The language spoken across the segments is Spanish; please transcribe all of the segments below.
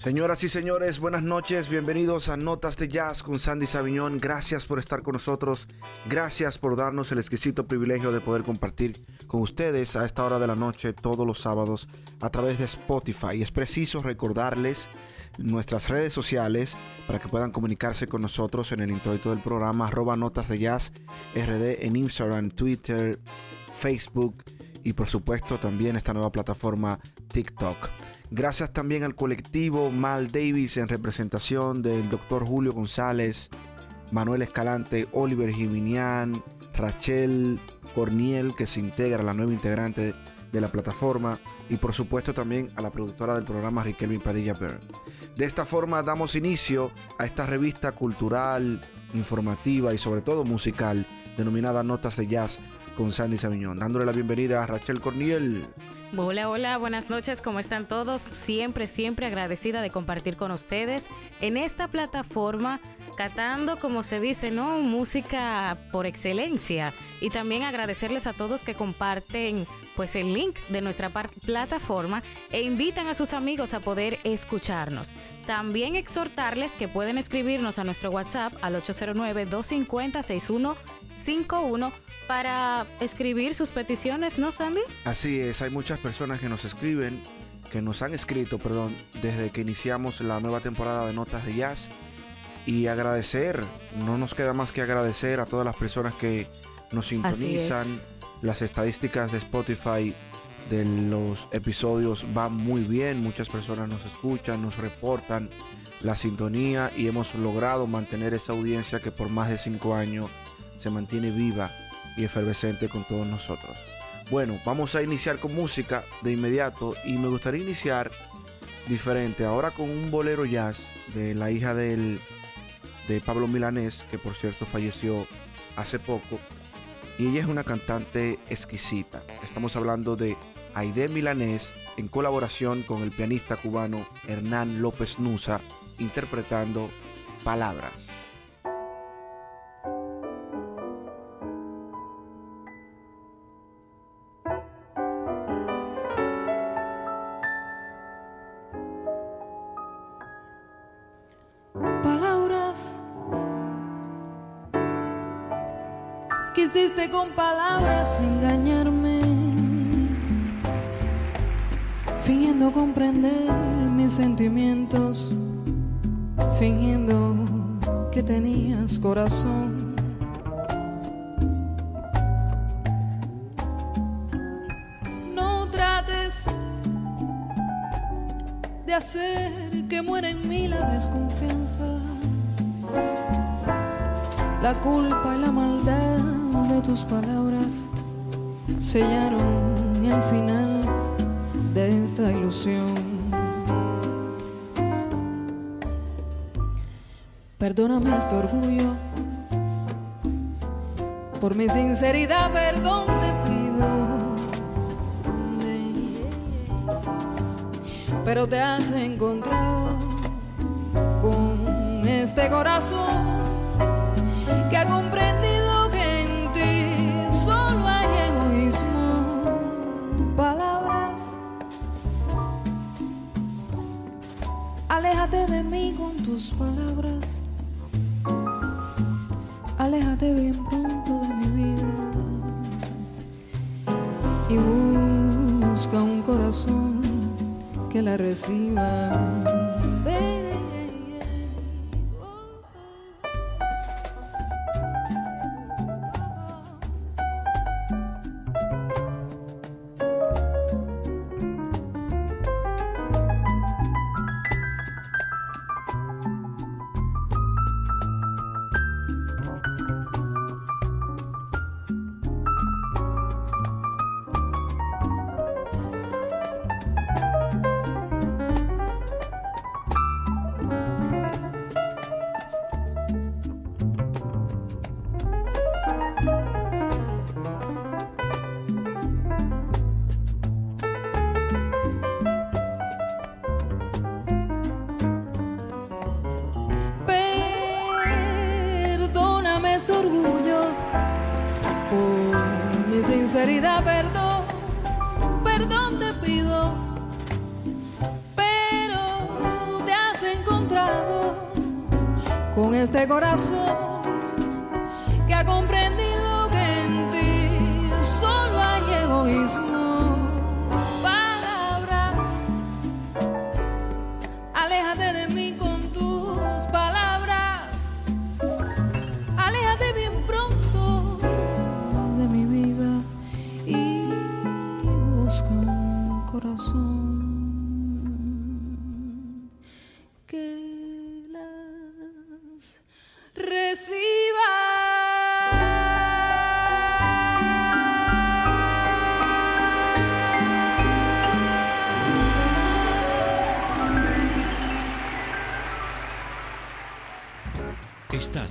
Señoras y señores, buenas noches, bienvenidos a Notas de Jazz con Sandy Saviñón. Gracias por estar con nosotros, gracias por darnos el exquisito privilegio de poder compartir con ustedes a esta hora de la noche todos los sábados a través de Spotify. Es preciso recordarles nuestras redes sociales para que puedan comunicarse con nosotros en el introito del programa Notas de Jazz RD en Instagram, Twitter, Facebook y por supuesto también esta nueva plataforma TikTok. Gracias también al colectivo Mal Davis en representación del doctor Julio González, Manuel Escalante, Oliver Jiminian, Rachel Corniel, que se integra, la nueva integrante de la plataforma, y por supuesto también a la productora del programa Riquelme Padilla Bird. De esta forma damos inicio a esta revista cultural, informativa y sobre todo musical denominada Notas de Jazz con Sandy Sabiñón, dándole la bienvenida a Rachel Corniel. Hola, hola, buenas noches, ¿cómo están todos? Siempre, siempre agradecida de compartir con ustedes en esta plataforma, catando, como se dice, ¿no? Música por excelencia. Y también agradecerles a todos que comparten pues el link de nuestra plataforma e invitan a sus amigos a poder escucharnos. También exhortarles que pueden escribirnos a nuestro WhatsApp al 809-250-6151 para escribir sus peticiones, ¿no, Sandy? Así es, hay muchas personas que nos escriben, que nos han escrito, perdón, desde que iniciamos la nueva temporada de Notas de Jazz. Y agradecer, no nos queda más que agradecer a todas las personas que nos sintonizan. Las estadísticas de Spotify de los episodios van muy bien, muchas personas nos escuchan, nos reportan la sintonía y hemos logrado mantener esa audiencia que por más de cinco años se mantiene viva y efervescente con todos nosotros. Bueno, vamos a iniciar con música de inmediato y me gustaría iniciar diferente, ahora con un bolero jazz de la hija del, de Pablo Milanés, que por cierto falleció hace poco. Y ella es una cantante exquisita. Estamos hablando de Aide Milanés en colaboración con el pianista cubano Hernán López Nusa interpretando Palabras. Con palabras engañarme, fingiendo comprender mis sentimientos, fingiendo que tenías corazón. No trates de hacer que muera en mí la desconfianza, la culpa y la maldad de tus palabras sellaron el final de esta ilusión. Perdóname este orgullo, por mi sinceridad perdón te pido. Pero te has encontrado con este corazón palabras. Aléjate bien pronto de mi vida. Y busca un corazón que la reciba.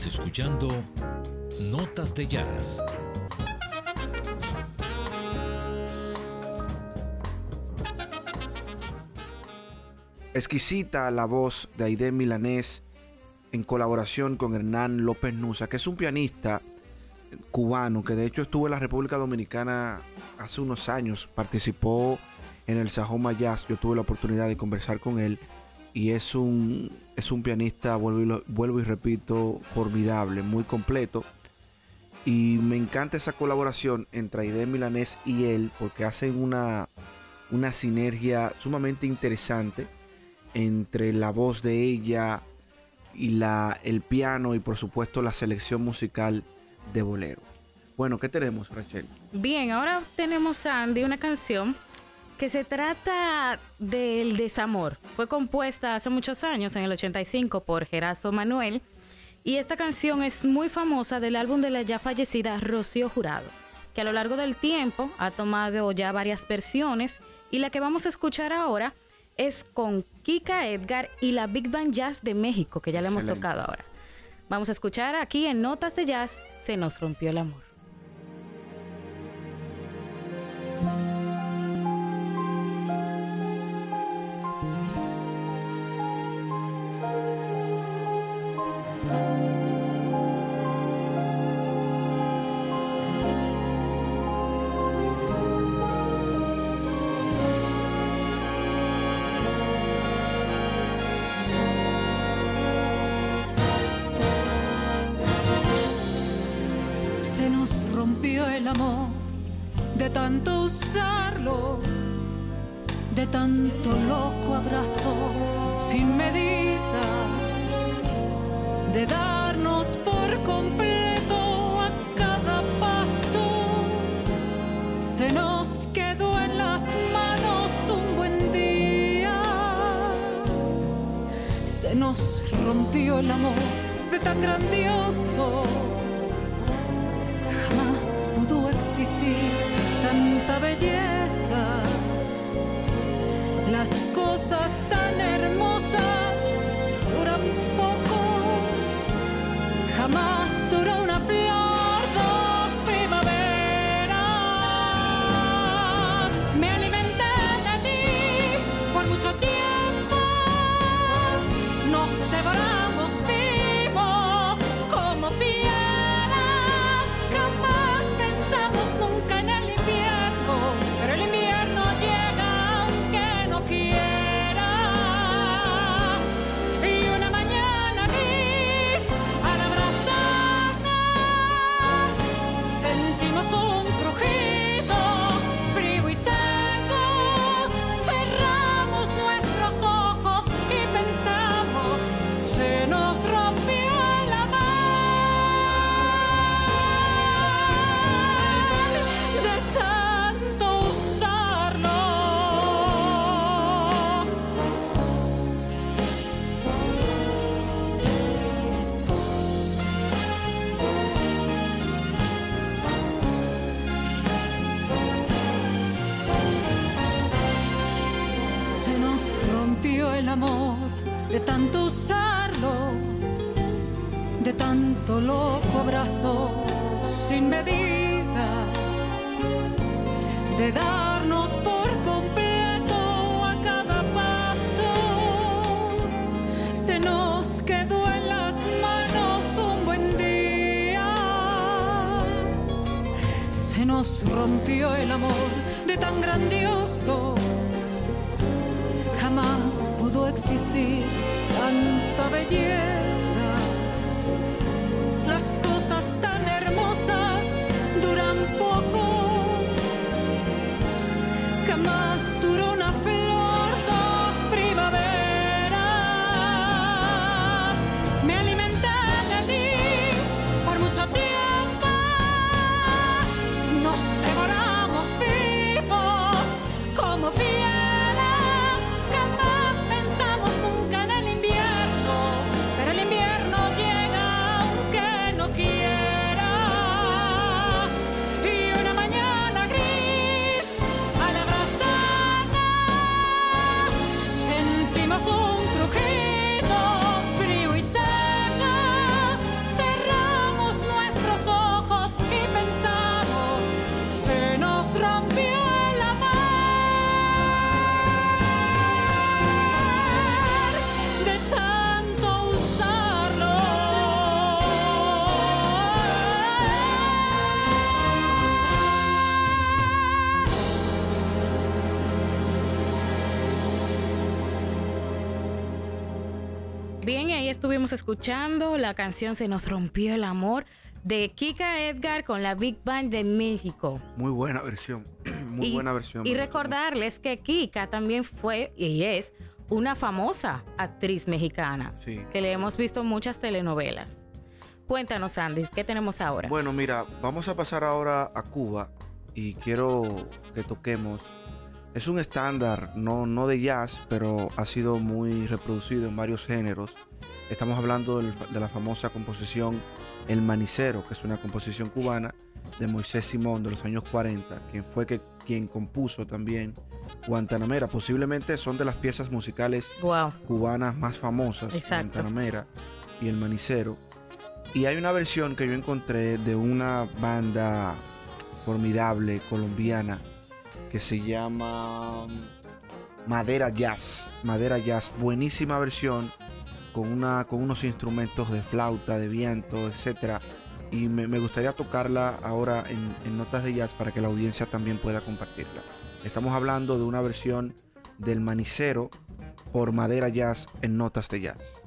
Escuchando Notas de Jazz. Exquisita la voz de Aide Milanés en colaboración con Hernán López Nusa, que es un pianista cubano que de hecho estuvo en la República Dominicana hace unos años, participó en el Sajoma Jazz, yo tuve la oportunidad de conversar con él y es un, es un pianista, vuelvo y, vuelvo y repito, formidable, muy completo. Y me encanta esa colaboración entre Aide Milanés y él porque hacen una, una sinergia sumamente interesante entre la voz de ella y la, el piano y por supuesto la selección musical de bolero. Bueno, ¿qué tenemos, Rachel? Bien, ahora tenemos Andy una canción que se trata del desamor. Fue compuesta hace muchos años, en el 85, por Gerazo Manuel. Y esta canción es muy famosa del álbum de la ya fallecida Rocío Jurado, que a lo largo del tiempo ha tomado ya varias versiones. Y la que vamos a escuchar ahora es con Kika Edgar y la Big Band Jazz de México, que ya le hemos Excelente. tocado ahora. Vamos a escuchar aquí en Notas de Jazz, Se nos rompió el amor. De darnos por completo a cada paso. Se nos quedó en las manos un buen día se nos rompió el amor de tan grandioso. Jamás pudo existir tanta belleza. Las cosas sin medida, de darnos por completo a cada paso. Se nos quedó en las manos un buen día. nos rompió el amor de tan grandioso. Jamás pudo existir tanta belleza. Las cosas escuchando la canción Se nos rompió el amor de Kika Edgar con la Big Band de México. Muy buena versión. Muy y, buena versión. Y recordarles que Kika también fue y es una famosa actriz mexicana Sí. que le hemos visto en muchas telenovelas. Cuéntanos, Andy, ¿qué tenemos ahora? Bueno, mira, vamos a pasar ahora a Cuba y quiero que toquemos. Es un estándar, no, no de jazz, pero ha sido muy reproducido en varios géneros. Estamos hablando de la famosa composición El Manicero, que es una composición cubana de Moisés Simón de los años 40, quien fue que, quien compuso también Guantanamera. Posiblemente son de las piezas musicales wow. cubanas más famosas, Exacto. Guantanamera y El Manicero. Y hay una versión que yo encontré de una banda formidable colombiana que se llama Madera Jazz. Madera Jazz, buenísima versión con, una, con unos instrumentos de flauta, de viento, etc. Y me, gustaría tocarla ahora en, en notas de jazz para que la audiencia también pueda compartirla. Estamos hablando de una versión del Manicero por Madera Jazz en notas de jazz.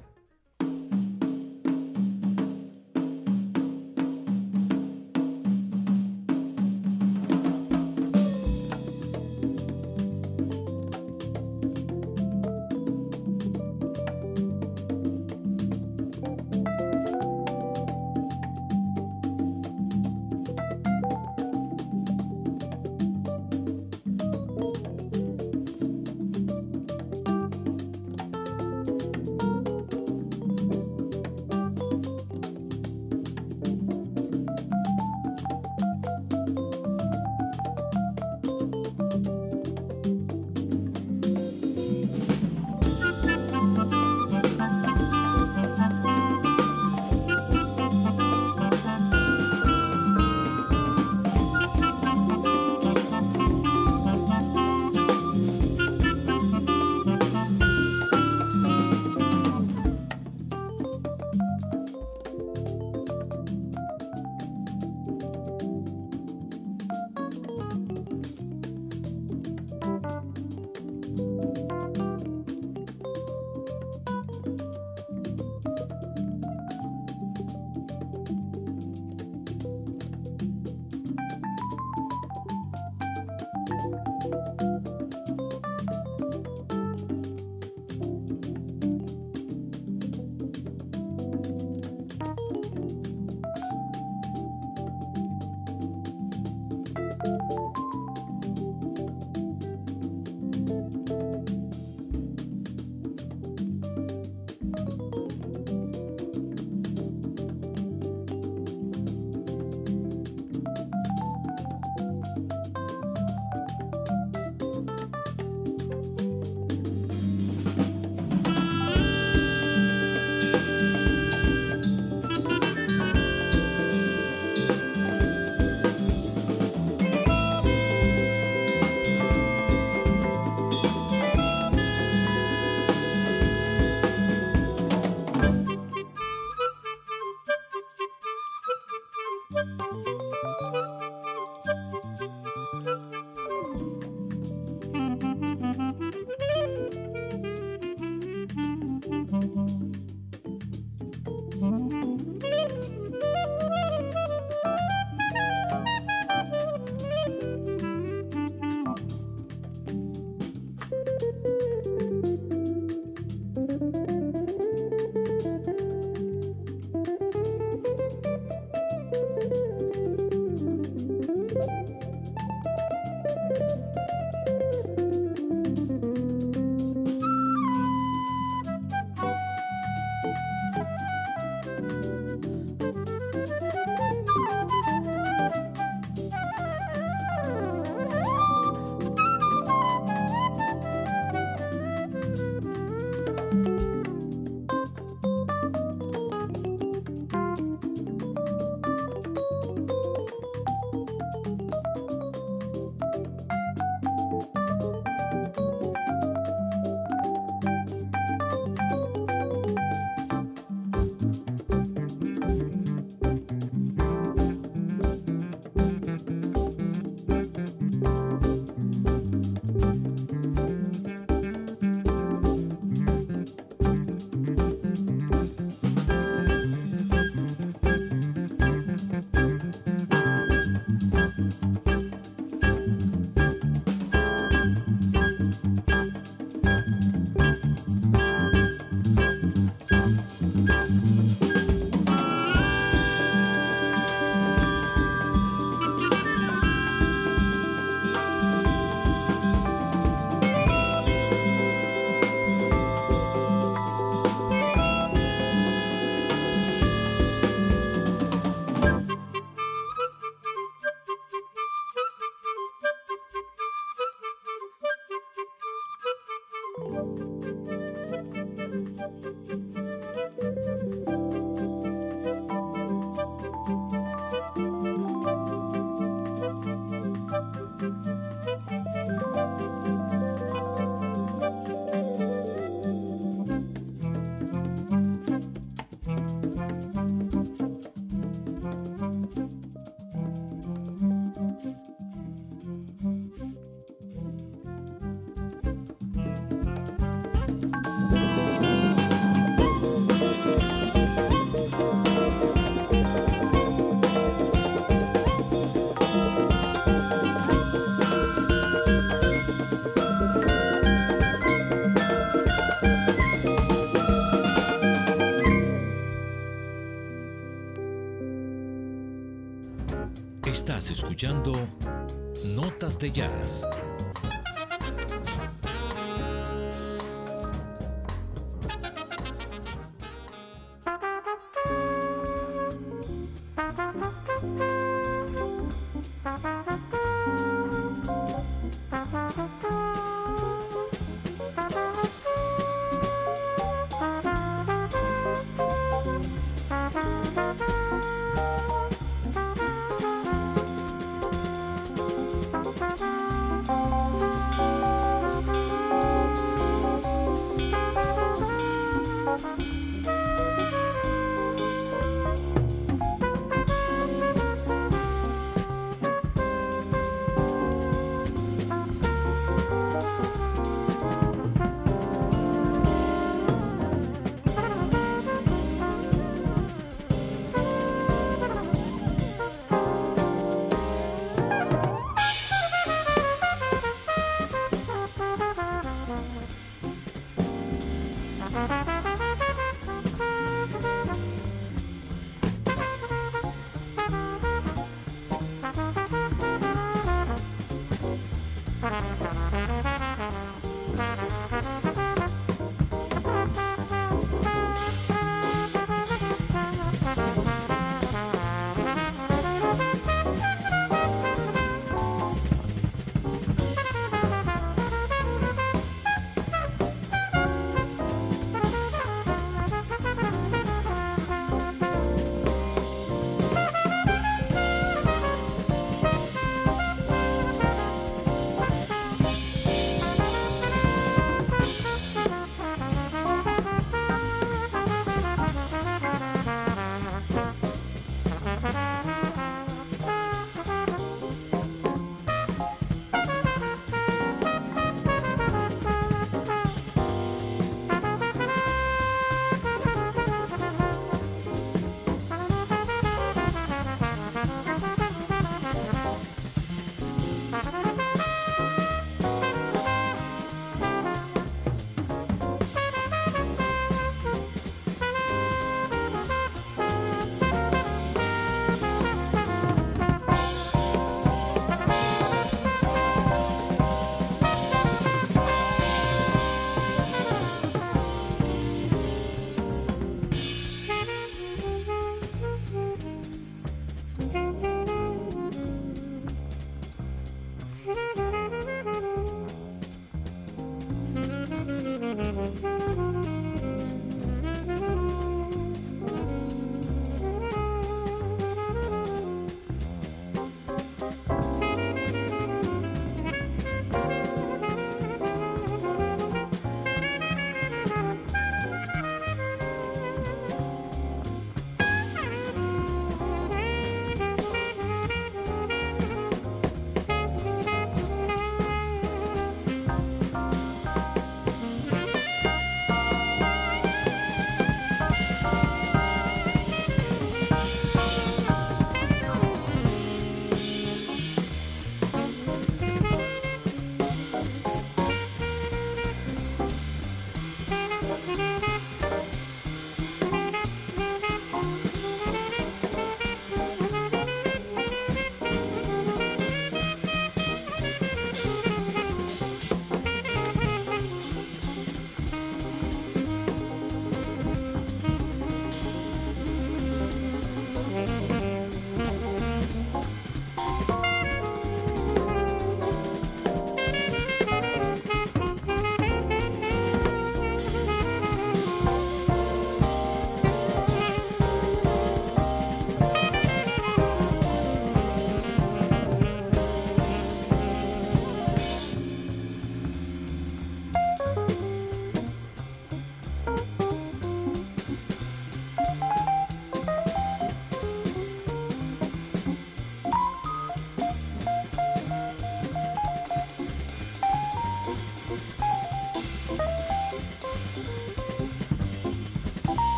Notas de Jazz.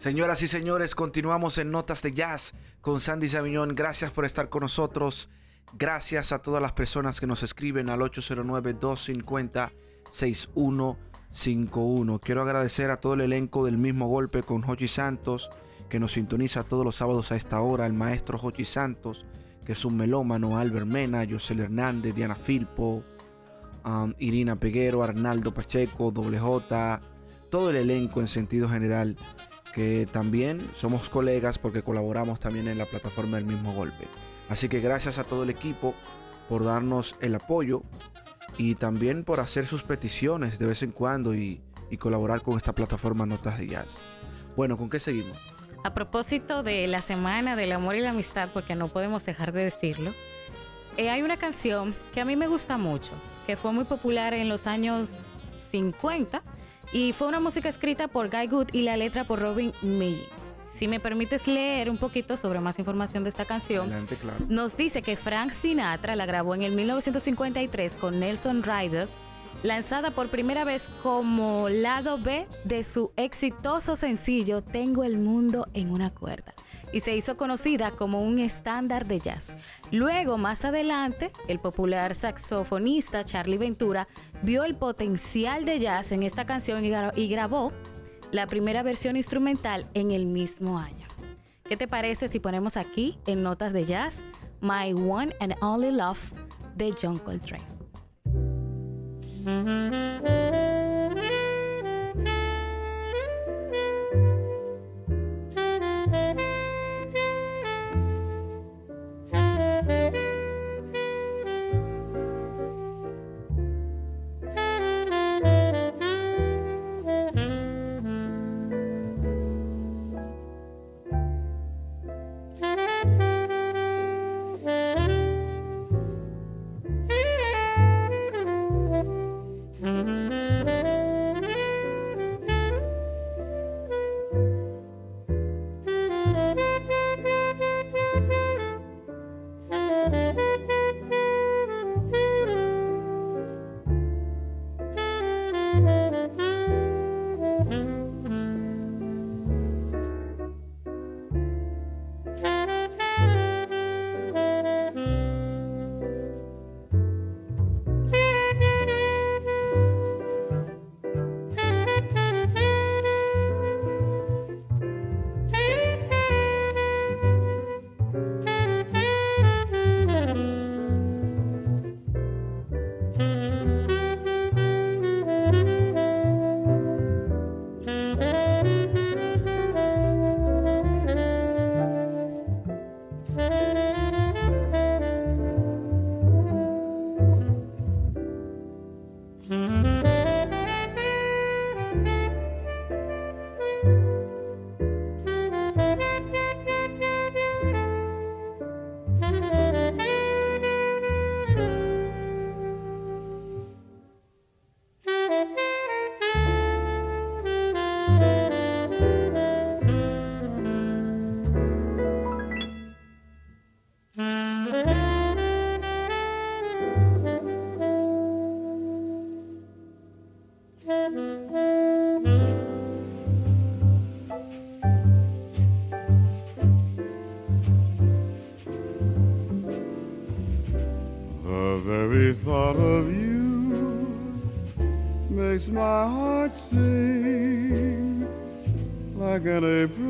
Señoras y señores, continuamos en Notas de Jazz con Sandy Saviñón. Gracias por estar con nosotros. Gracias a todas las personas que nos escriben al 809-250-6151. Quiero agradecer a todo el elenco del mismo golpe con Jochi Santos, que nos sintoniza todos los sábados a esta hora, el maestro Jochi Santos, que es un melómano, Albert Mena, José Hernández, Diana Filpo, um, Irina Peguero, Arnaldo Pacheco, Doble J, todo el elenco en sentido general que también somos colegas porque colaboramos también en la plataforma del mismo golpe. Así que gracias a todo el equipo por darnos el apoyo y también por hacer sus peticiones de vez en cuando y, colaborar con esta plataforma Notas de Jazz. Bueno, ¿con qué seguimos? A propósito de la Semana del Amor y la Amistad, porque no podemos dejar de decirlo, eh, hay una canción que a mí me gusta mucho, que fue muy popular en los años 50 y fue una música escrita por Guy Good y la letra por Robin Meiji. Si me permites leer un poquito sobre más información de esta canción, nos dice que Frank Sinatra la grabó en el 1953 con Nelson Ryder, lanzada por primera vez como lado B de su exitoso sencillo Tengo el mundo en una cuerda y se hizo conocida como un estándar de jazz. Luego, más adelante, el popular saxofonista Charlie Ventura vio el potencial de jazz en esta canción y grabó la primera versión instrumental en el mismo año. ¿Qué te parece si ponemos aquí en notas de jazz My One and Only Love de John Coltrane? My heart sing like an April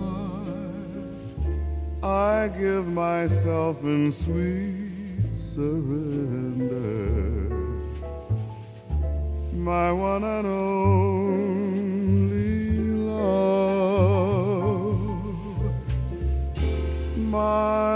I give myself in sweet surrender. My one and only love. My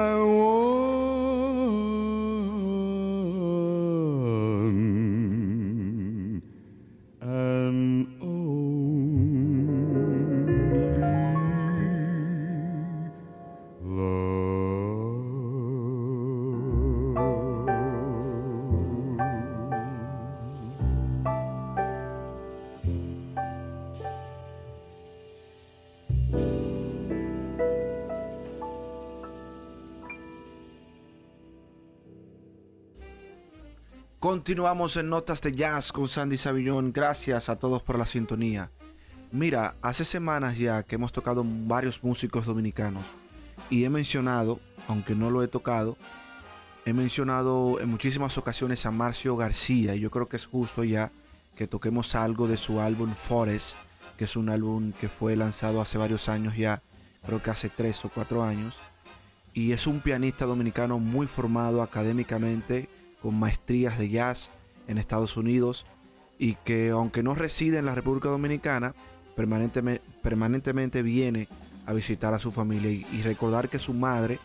Continuamos en Notas de Jazz con Sandy Savillón. Gracias a todos por la sintonía. Mira, hace semanas ya que hemos tocado varios músicos dominicanos y he mencionado, aunque no lo he tocado, he mencionado en muchísimas ocasiones a Marcio García y yo creo que es justo ya que toquemos algo de su álbum Forest, que es un álbum que fue lanzado hace varios años ya, creo que hace tres o cuatro años. Y es un pianista dominicano muy formado académicamente, con maestrías de jazz en Estados Unidos y que aunque no reside en la República Dominicana, permanentemente, permanentemente viene a visitar a su familia y, y recordar que su madre,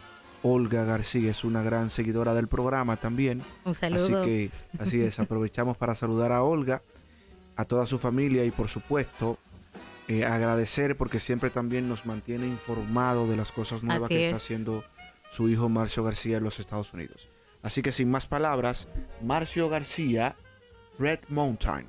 Olga García, es una gran seguidora del programa también. Un saludo. Así que, así es, aprovechamos para saludar a Olga, a toda su familia y por supuesto eh, agradecer porque siempre también nos mantiene informado de las cosas nuevas Así que está es. haciendo su hijo Marcio García en los Estados Unidos. Así que sin más palabras, Marcio García, Red Mountain.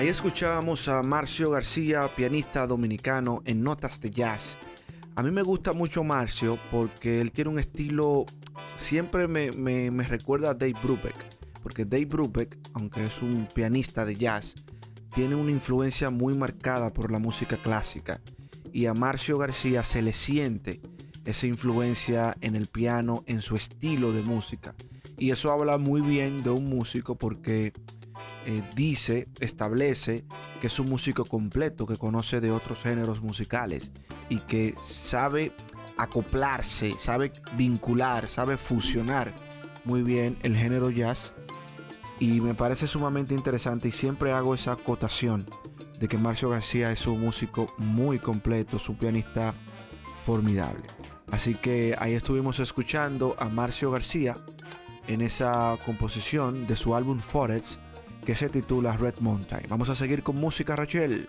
Ahí escuchábamos a Marcio García, pianista dominicano en notas de jazz. A mí me gusta mucho Marcio porque él tiene un estilo, siempre me, me- me recuerda a Dave Brubeck, porque Dave Brubeck, aunque es un pianista de jazz, tiene una influencia muy marcada por la música clásica y a Marcio García se le siente esa influencia en el piano, en su estilo de música. Y eso habla muy bien de un músico porque eh, dice, establece que es un músico completo, que conoce de otros géneros musicales y que sabe acoplarse, sabe vincular, sabe fusionar muy bien el género jazz. Y me parece sumamente interesante y siempre hago esa acotación de que Marcio García es un músico muy completo, es un pianista formidable. Así que ahí estuvimos escuchando a Marcio García en esa composición de su álbum Forests que se titula Red Mountain. Vamos a seguir con música, Rachel.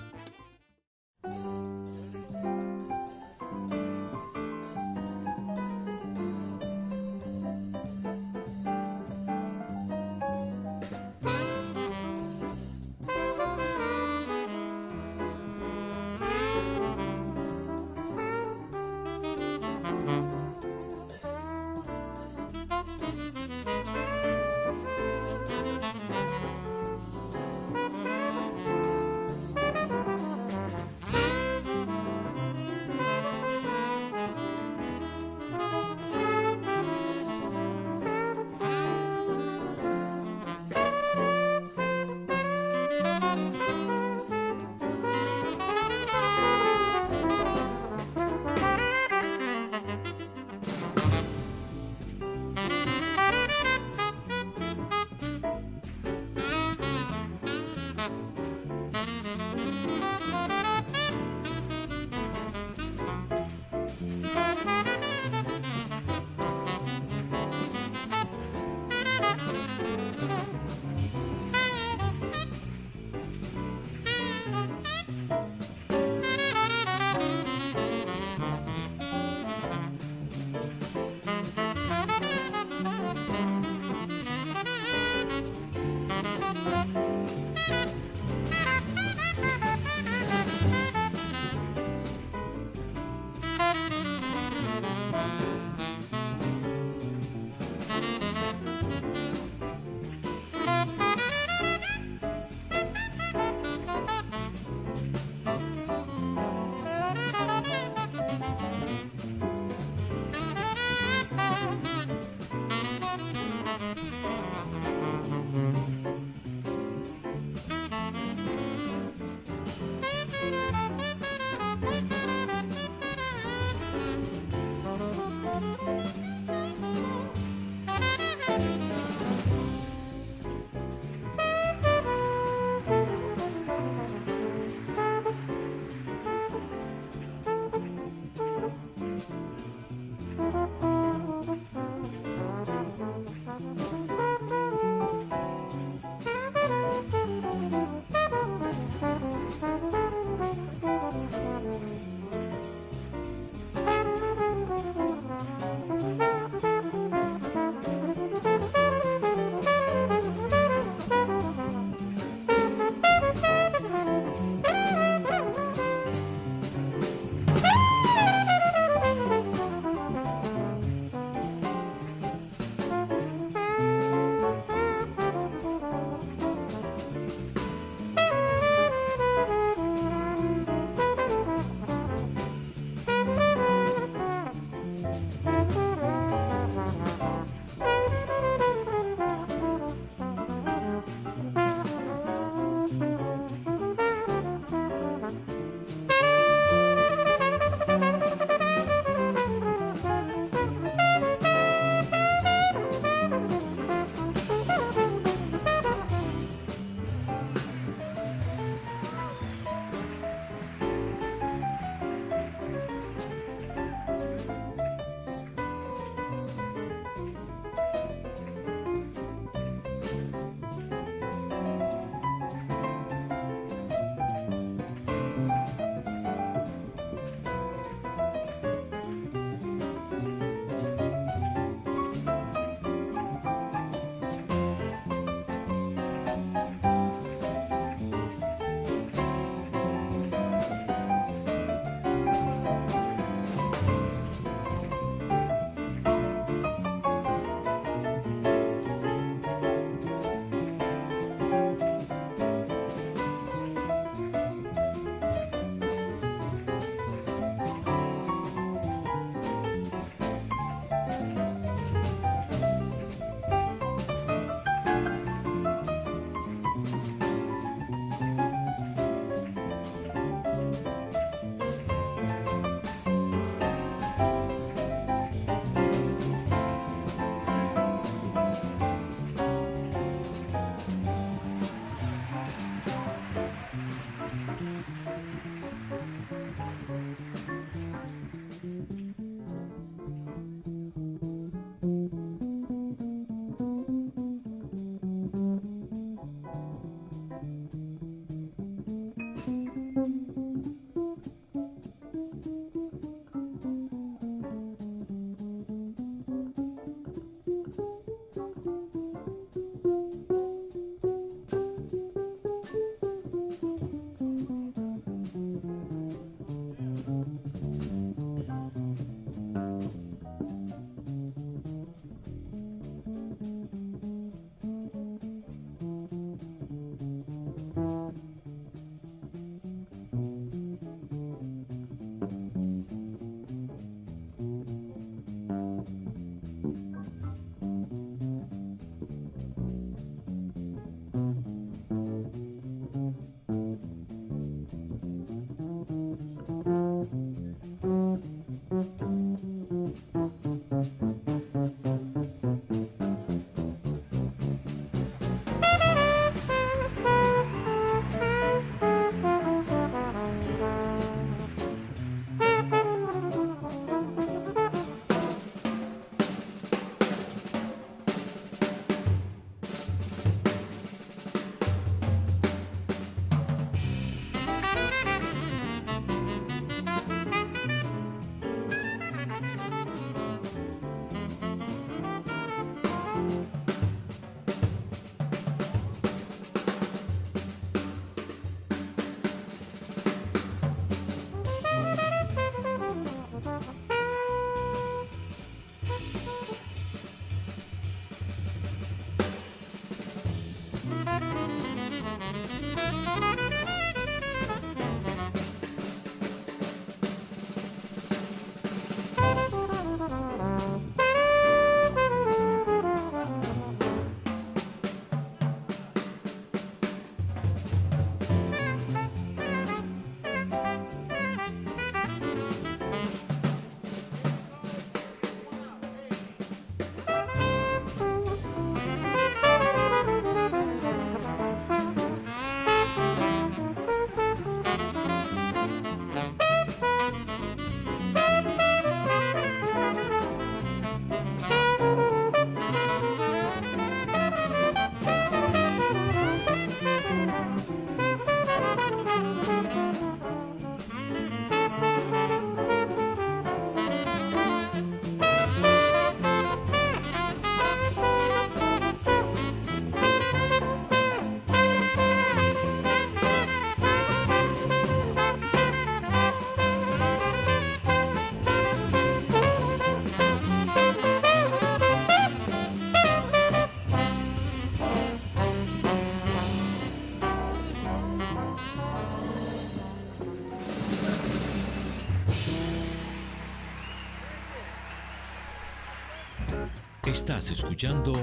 Estás escuchando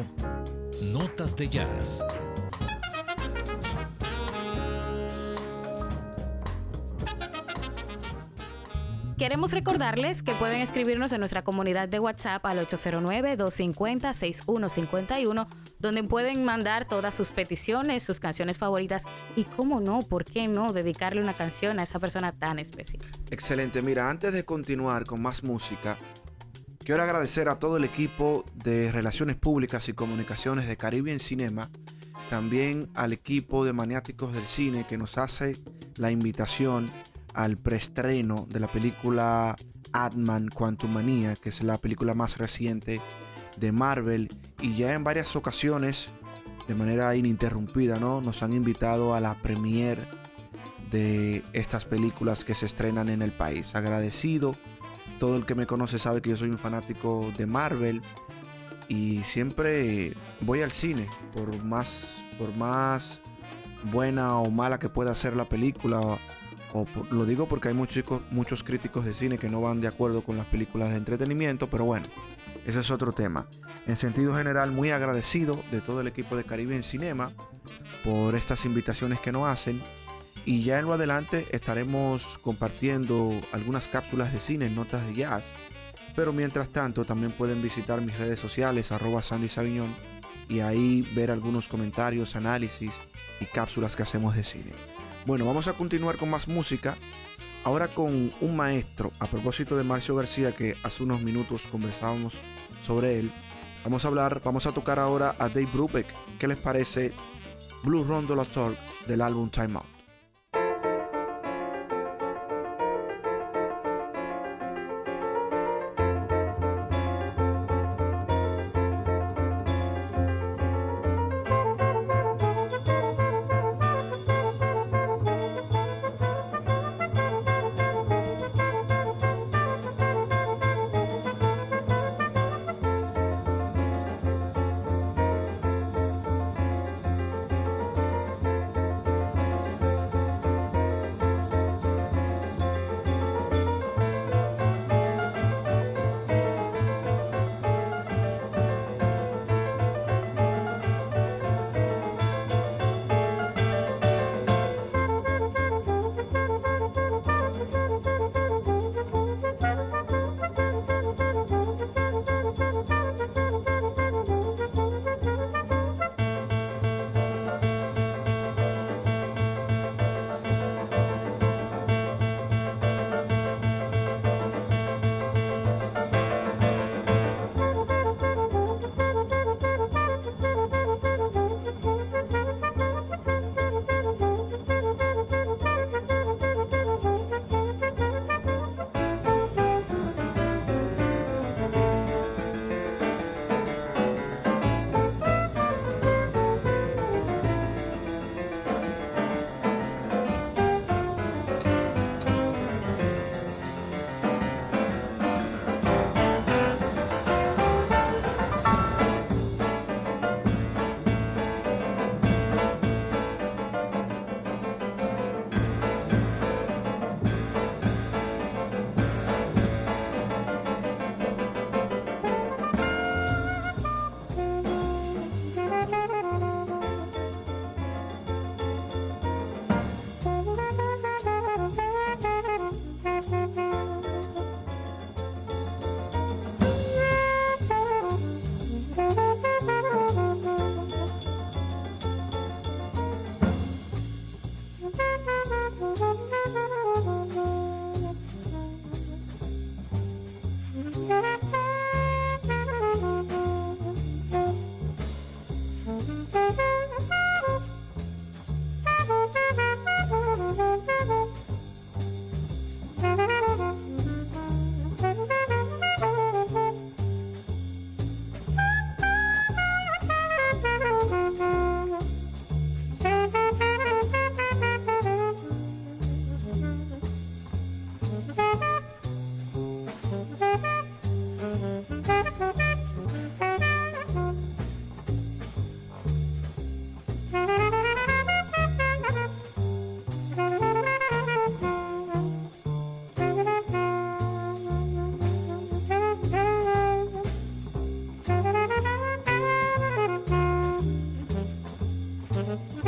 Notas de Jazz. Queremos recordarles que pueden escribirnos en nuestra comunidad de WhatsApp al 809-250-6151, donde pueden mandar todas sus peticiones, sus canciones favoritas y, cómo no, por qué no, dedicarle una canción a esa persona tan especial. Excelente. Mira, antes de continuar con más música, quiero agradecer a todo el equipo de Relaciones Públicas y Comunicaciones de Caribbean Cinema, también al equipo de Maniáticos del Cine que nos hace la invitación al preestreno de la película Ant-Man Quantumania, que es la película más reciente de Marvel y ya en varias ocasiones de manera ininterrumpida, ¿no? Nos han invitado a la premiere de estas películas que se estrenan en el país. Agradecido. Todo el que me conoce sabe que yo soy un fanático de Marvel y siempre voy al cine por más por más buena o mala que pueda ser la película o lo digo porque hay muchos, muchos críticos de cine que no van de acuerdo con las películas de entretenimiento, pero bueno, ese es otro tema. En sentido general, muy agradecido de todo el equipo de Caribe en Cinema por estas invitaciones que nos hacen. Y ya en lo adelante estaremos compartiendo algunas cápsulas de cine notas de jazz. Pero mientras tanto, también pueden visitar mis redes sociales, arroba Sandy y ahí ver algunos comentarios, análisis y cápsulas que hacemos de cine. Bueno, vamos a continuar con más música. Ahora con un maestro, a propósito de Marcio García, que hace unos minutos conversábamos sobre él. Vamos a hablar, vamos a tocar ahora a Dave Brubeck. ¿Qué les parece Blue Rondo La Talk del álbum Time Out? Mm-hmm.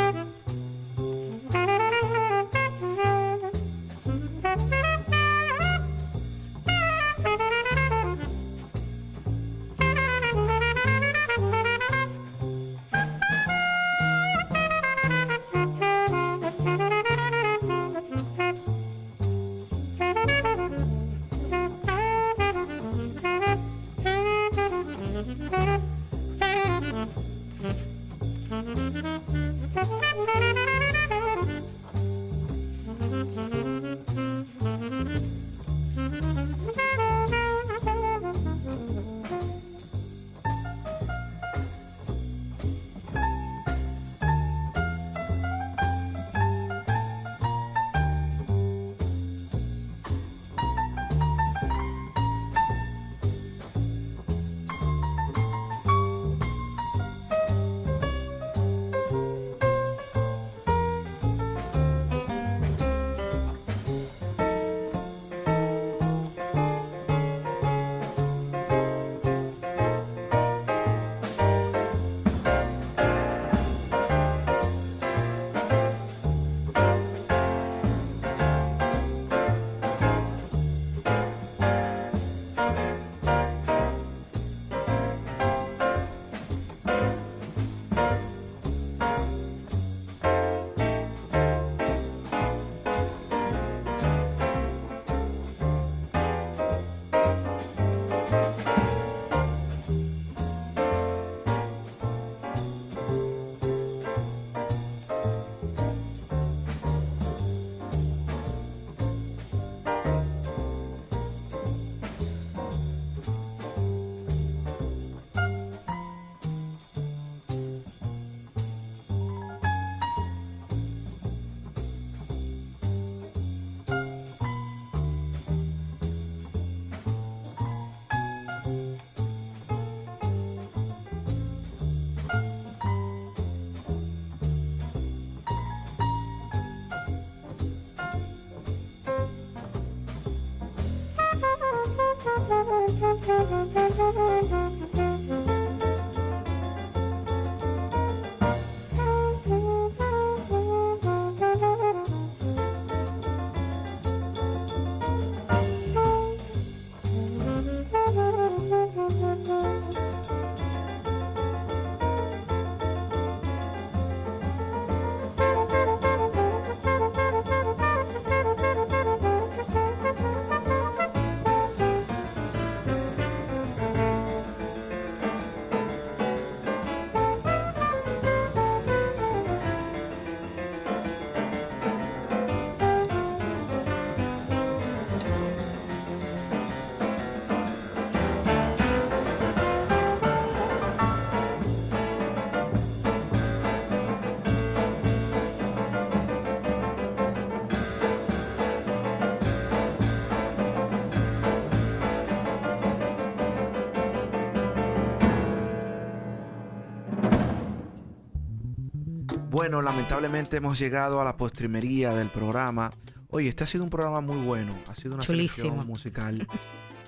Bueno, lamentablemente hemos llegado a la postrimería del programa. Oye, este ha sido un programa muy bueno. Ha sido una selección musical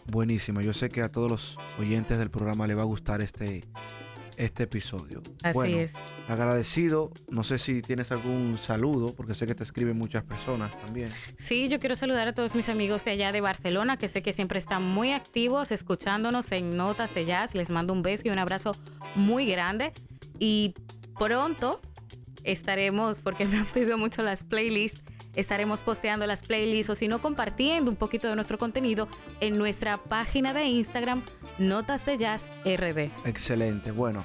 buenísima. Yo sé que a todos los oyentes del programa les va a gustar este, este episodio. Así Bueno, es. Agradecido. No sé si tienes algún saludo, porque sé que te escriben muchas personas también. Sí, yo quiero saludar a todos mis amigos de allá de Barcelona, que sé que siempre están muy activos escuchándonos en Notas de Jazz. Les mando un beso y un abrazo muy grande. Y pronto estaremos, porque me han pedido mucho las playlists, estaremos posteando las playlists o si no compartiendo un poquito de nuestro contenido en nuestra página de Instagram, Notas de Jazz RD. Excelente. Bueno,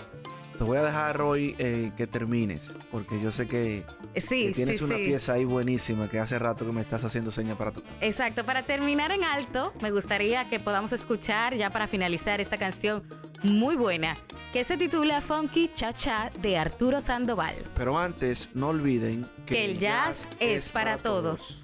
te voy a dejar hoy eh, que termines, porque yo sé que, Eh, Sí, que tienes sí, una sí. pieza ahí buenísima que hace rato que me estás haciendo señas para tu. Exacto, para terminar en alto, me gustaría que podamos escuchar ya para finalizar esta canción muy buena que se titula Funky Cha Cha de Arturo Sandoval. Pero antes, no olviden Que el jazz es para todos.